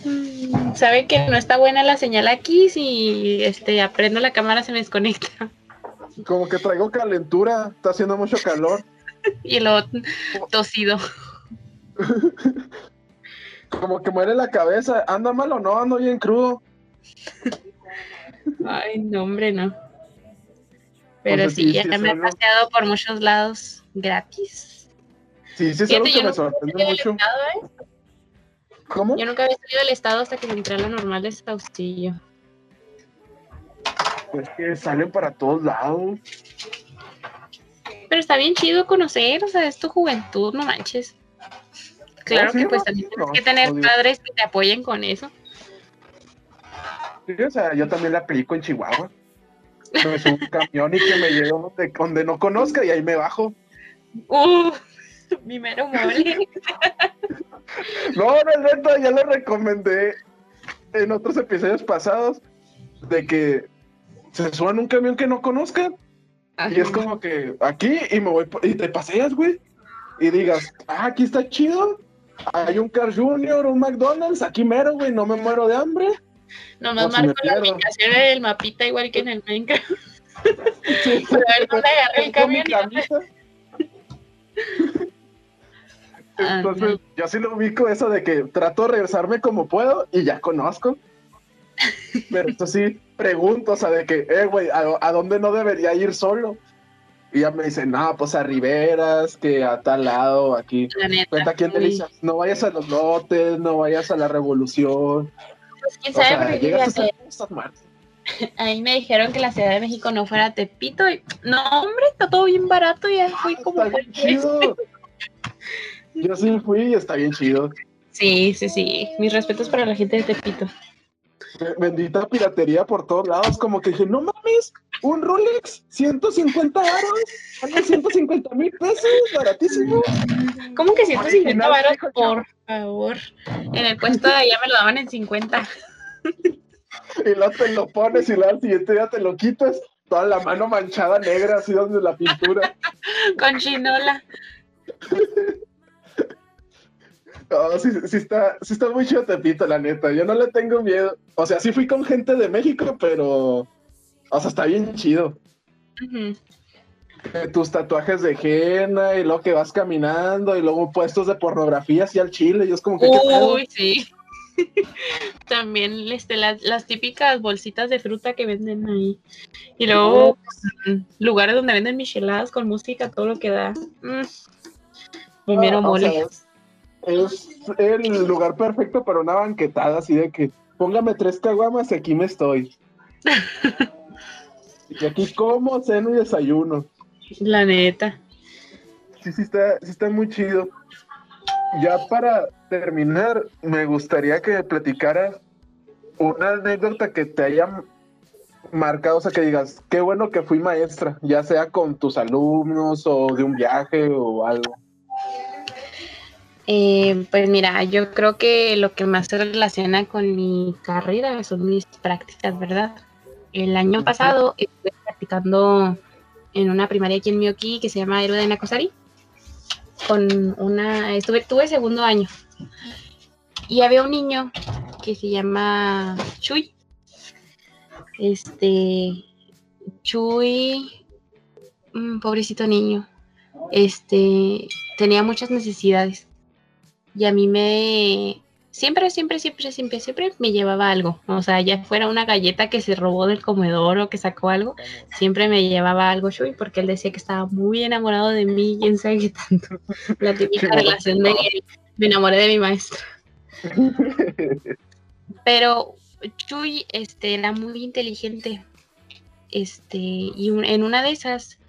Mm, Sabe que no está buena la señal aquí, si este aprendo la cámara se me desconecta. Como que traigo calentura, está haciendo mucho calor. Y lo tosido. Como que muere la cabeza. ¿Anda mal o no? Ando bien crudo. Ay, no, hombre, no. Pero Entonces, sí, sí, ya sí, me he paseado por muchos lados gratis. Sí, sí, es algo que me sorprende mucho. estado, ¿eh? ¿Cómo? Yo nunca había salido del estado hasta que entré a la normal de Saucillo. Pues que salen para todos lados. Pero está bien chido conocer, o sea, es tu juventud, no manches. Claro sí, que pues también tienes no, que tener padres que te apoyen con eso. Sí, o sea, yo también la aplico en Chihuahua. Me subo un camión y que me lleve donde, donde no conozca y ahí me bajo. Uh, mi mero mole. No, no, neta, ya le recomendé en otros episodios pasados de que se suban un camión que no conozcan y es como que aquí y me voy y te paseas, güey. Y digas, ah, aquí está chido. Hay un Car Junior, un McDonald's, aquí mero, güey, no me muero de hambre. Nomás o si marco la ubicación del mapita igual que en el Minecraft. Sí, Pero a ver dónde agarré el camión y. Entonces, yo sí lo ubico eso de que trato de regresarme como puedo y ya conozco. Pero esto sí, pregunto, o sea, de que, eh, güey, ¿a, a dónde no debería ir solo? Y ya me dicen, no, pues a Riveras, que a tal lado, aquí. La neta. Cuenta en Uy, Delicias, no vayas a los lotes, no vayas a la revolución. pues, quién O sabe, sea, porque llegas muertas. a mí me dijeron que la Ciudad de México no fuera Tepito y no, hombre, está todo bien barato, ya fui como Está Yo sí fui y está bien chido. Sí, sí, sí. Mis respetos para la gente de Tepito. Bendita piratería por todos lados, como que dije, no mames, un Rolex, 150 aros, vale 150 mil pesos, baratísimo. ¿Cómo que 150 Original, varos, por favor? En el puesto de allá me lo daban en 50. Y luego te lo pones y luego al siguiente día te lo quitas, toda la mano manchada negra, así donde la pintura. Con chinola. No, sí, sí está, sí está muy chido Tepito, la neta, yo no le tengo miedo. O sea, sí fui con gente de México, pero, o sea, está bien chido. Eh, Tus tatuajes de henna y luego que vas caminando y luego puestos de pornografía así al chile y es como que... Uy, sí. También este, las, las típicas bolsitas de fruta que venden ahí. Y luego mm, lugares donde venden micheladas con música, todo lo que da. Mm. Primero o mole. sea, es, el lugar perfecto para una banquetada, así de que póngame tres caguamas y aquí me estoy. y aquí como, ceno y desayuno. La neta. Sí, sí está, sí está muy chido. Ya para terminar, me gustaría que platicaras una anécdota que te haya marcado, o sea, que digas, qué bueno que fui maestra, ya sea con tus alumnos o de un viaje o algo. Eh, pues mira, yo creo que lo que más se relaciona con mi carrera son mis prácticas, ¿verdad? El año pasado estuve practicando en una primaria aquí en Mioki que se llama Héroe de Nacosari. Con una, estuve, tuve segundo año. Y había un niño que se llama Chuy. Este, Chuy, mm, pobrecito niño. Este, tenía muchas necesidades. Y a mí me... Siempre, siempre, siempre, siempre, siempre me llevaba algo. O sea, ya fuera una galleta que se robó del comedor o que sacó algo, siempre me llevaba algo Shui porque él decía que estaba muy enamorado de mí, quién sabe qué tanto. La típica relación de me enamoré de mi maestra. Pero Chuy este, era muy inteligente. Este, y un- en una de esas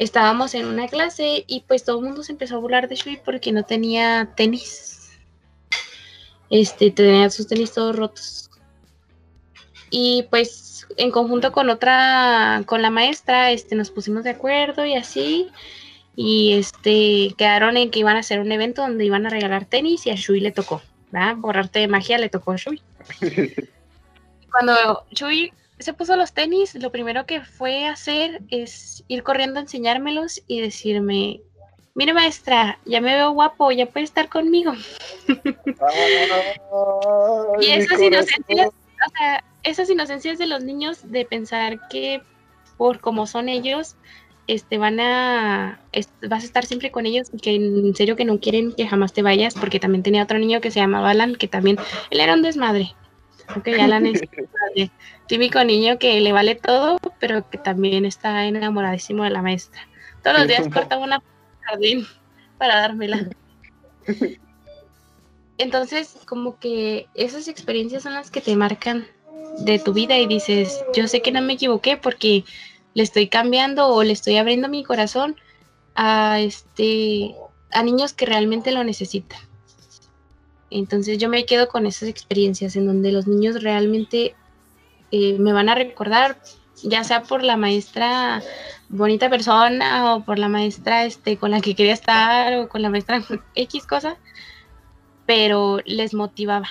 estábamos en una clase y pues todo el mundo se empezó a burlar de Shui porque no tenía tenis. Este, tenía sus tenis todos rotos. Y pues en conjunto con otra, con la maestra, este, nos pusimos de acuerdo y así. Y este, quedaron en que iban a hacer un evento donde iban a regalar tenis y a Shui le tocó. Por arte de magia le tocó a Chuy. Cuando Chuy se puso los tenis, lo primero que fue a hacer es ir corriendo a enseñármelos y decirme, mire maestra, ya me veo guapo, ya puede estar conmigo. y esas inocencias, o sea, esas inocencias de los niños de pensar que por como son ellos, este, van a, vas a estar siempre con ellos y que en serio que no quieren que jamás te vayas, porque también tenía otro niño que se llamaba Alan, que también, él era un desmadre. Ok, Alan es un típico niño que le vale todo, pero que también está enamoradísimo de la maestra. Todos los días corta una jardín para dármela. Entonces, como que esas experiencias son las que te marcan de tu vida y dices, yo sé que no me equivoqué porque le estoy cambiando o le estoy abriendo mi corazón a este a niños que realmente lo necesitan. Entonces yo me quedo con esas experiencias en donde los niños realmente eh, me van a recordar, ya sea por la maestra bonita persona o por la maestra este, con la que quería estar o con la maestra X cosa, pero les motivaba.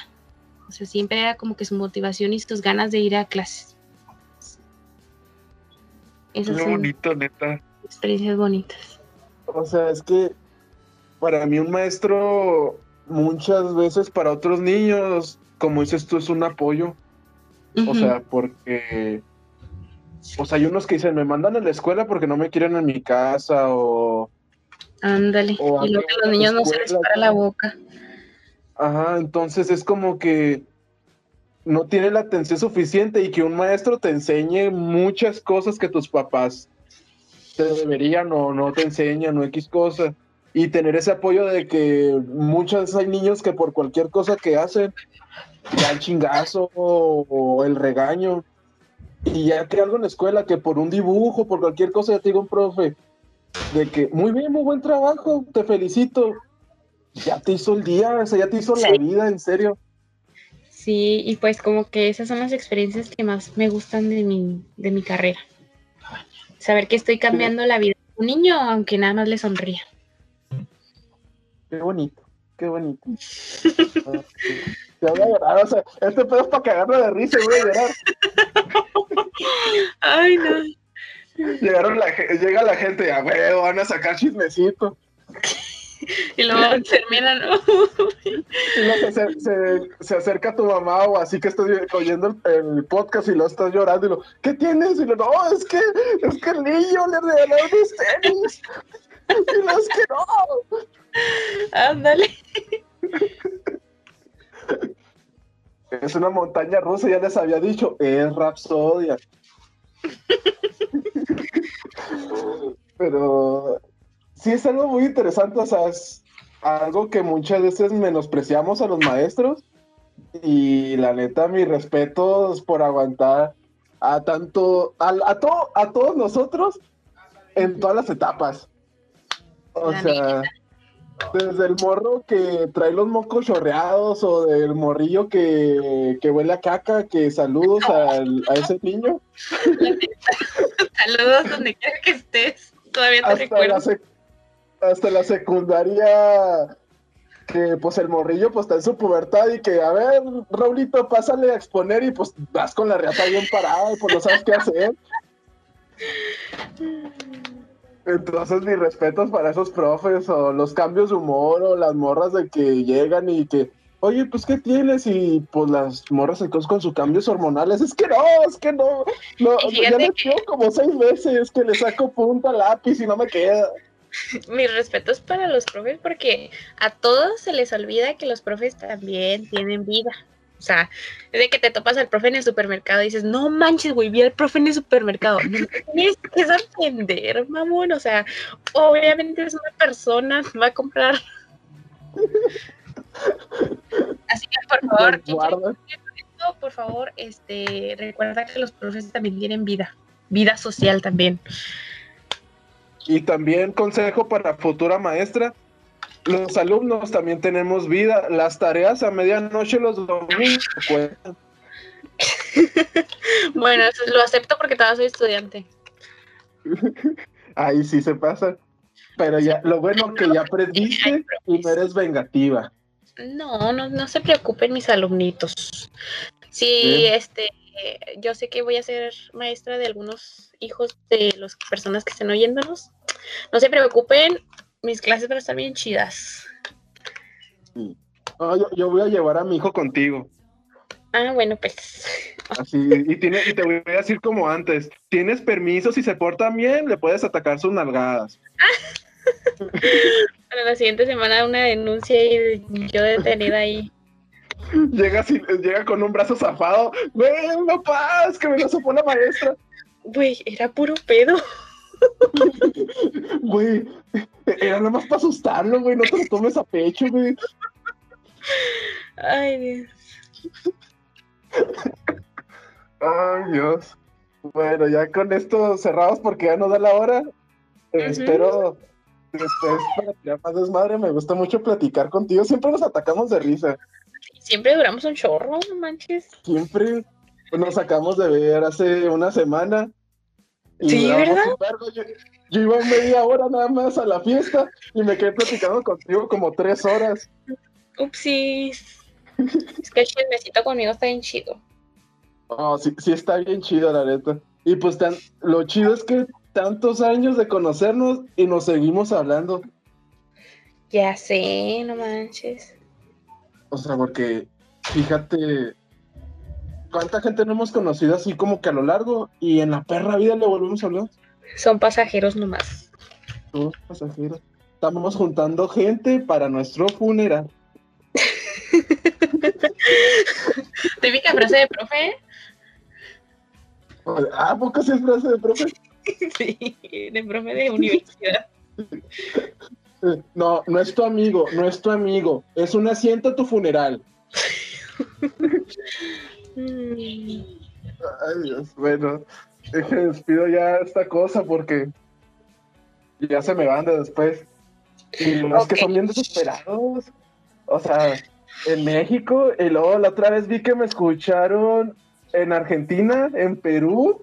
O sea, siempre era como que su motivación y sus ganas de ir a clases. Esas Qué bonito, neta. Experiencias bonitas. O sea, es que para mí un maestro muchas veces para otros niños, como dices tú, es un apoyo. O sea, porque... O sea, hay unos que dicen, me mandan a la escuela porque no me quieren en mi casa o... Ándale, y luego que los niños no se les para la boca. Ajá, entonces es como que no tiene la atención suficiente y que un maestro te enseñe muchas cosas que tus papás te deberían o no te enseñan o X cosa. Y tener ese apoyo de que muchas hay niños que por cualquier cosa que hacen, ya el chingazo o, el regaño. Y ya que algo en la escuela, que por un dibujo, por cualquier cosa, ya te digo un profe, de que muy bien, muy buen trabajo, te felicito. Ya te hizo el día, o sea, ya te hizo la vida, en serio. Sí, y pues como que esas son las experiencias que más me gustan de mi, de mi carrera. Saber que estoy cambiando la vida de un niño, aunque nada más le sonría. Qué bonito, qué bonito. Te voy a llorar, o sea, este pedo es para cagarme de risa y voy a llorar. Ay, no. Llegaron la, llega la gente, a ver, van a sacar chismecito. y luego terminan. y luego se, se, acerca tu mamá o así que estás oyendo el, podcast y lo estás llorando y lo, ¿qué tienes? Y lo, no, es que, es que el niño le regaló mis tenis. y lo, es que no. Ándale. Es una montaña rusa, ya les había dicho, es Rapsodia. Pero sí es algo muy interesante, o sea, es algo que muchas veces menospreciamos a los maestros y la neta, mis respetos por aguantar a tanto, a, a, a todos nosotros en todas las etapas. O sea, desde el morro que trae los mocos chorreados o del morrillo que, que huele a caca, que saludos a ese niño. saludos donde quiera que estés. Todavía te recuerdo hasta la secundaria que pues el morrillo pues está en su pubertad y que a ver, Raulito, pásale a exponer y pues vas con la reata bien parada y pues no sabes qué hacer. Entonces mis respetos para esos profes o los cambios de humor o las morras de que llegan y que, oye, pues ¿qué tienes? Y pues las morras se con sus cambios hormonales. Es que no, es que no, no ya le que... como seis veces que le saco punta lápiz y no me queda. Mis respetos para los profes porque a todos se les olvida que los profes también tienen vida. O sea, es de que te topas al profe en el supermercado y dices, no manches, güey, vi al profe en el supermercado. No tienes que sorprender, mamón. O sea, obviamente es una persona, va a comprar. Así que, por favor, por favor, este, recuerda que los profes también tienen vida, vida social también. Y también consejo para futura maestra, los alumnos también tenemos vida, las tareas a medianoche los domingos bueno, eso lo acepto porque todavía soy estudiante. Ahí sí se pasa. Pero ya, lo bueno que ya aprendiste y no eres vengativa. No, no, no se preocupen mis alumnitos. Sí, este, yo sé que voy a ser maestra de algunos hijos de las personas que estén oyéndonos. No se preocupen, mis clases van a estar bien chidas. yo, voy a llevar a mi hijo contigo. Ah, bueno, pues. Así, y, tiene, y te voy a decir como antes, tienes permiso, si se porta bien, le puedes atacar sus nalgadas. Para la siguiente semana una denuncia y yo detenida ahí. Llega, llega con un brazo zafado. Güey, no paz, que me lo supo la maestra. Güey, era puro pedo. Güey, era nada más para asustarlo, güey. No te lo tomes a pecho, güey. Ay, Dios. Ay, Dios. Bueno, ya con esto cerramos porque ya no da la hora. Espero después para tirar más desmadre. Me gusta mucho platicar contigo. Siempre nos atacamos de risa. Siempre duramos un chorro, no manches. Siempre nos sacamos de ver hace una semana. Sí, ¿verdad? Yo, yo, iba media hora nada más a la fiesta y me quedé platicando contigo como tres horas. Upsis. es que el chismecito conmigo está bien chido. Oh, sí, sí está bien chido, la neta. Y pues tan, lo chido es que tantos años de conocernos y nos seguimos hablando. Ya sé, no manches. O sea, porque fíjate, ¿cuánta gente no hemos conocido así como que a lo largo y en la perra vida le volvemos a hablar? Son pasajeros nomás. Son pasajeros. Estamos juntando gente para nuestro funeral. Típica frase de profe. Ah, ¿poco sí es frase de profe? Sí, de profe de universidad. No, no es tu amigo, no es tu amigo. Es un asiento a tu funeral. Ay, Dios, bueno, despido ya esta cosa porque ya se me van de después. Y los que son bien desesperados. O sea, en México, y luego la otra vez vi que me escucharon en Argentina, en Perú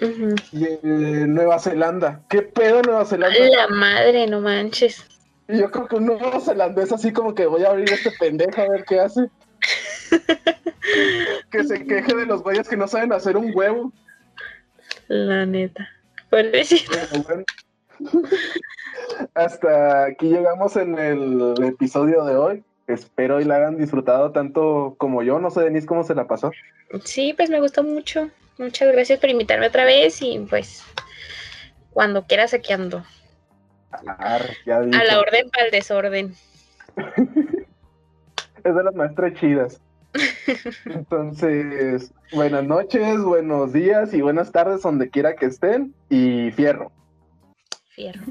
y en Nueva Zelanda. ¿Qué pedo Nueva Zelanda? La madre, no manches. Y yo creo que un nuevo zelandés así como que voy a abrir este pendejo a ver qué hace. Que se queje de los güeyes que no saben hacer un huevo. La neta. Pobrecito. Hasta aquí llegamos en el episodio de hoy. Espero y la hayan disfrutado tanto como yo. No sé, Denise, cómo se la pasó. Sí, pues me gustó mucho. Muchas gracias por invitarme otra vez y pues cuando quieras aquí ando. a la orden para el desorden. es de las maestras chidas. Entonces, buenas noches, buenos días y buenas tardes donde quiera que estén y fierro. Fierro.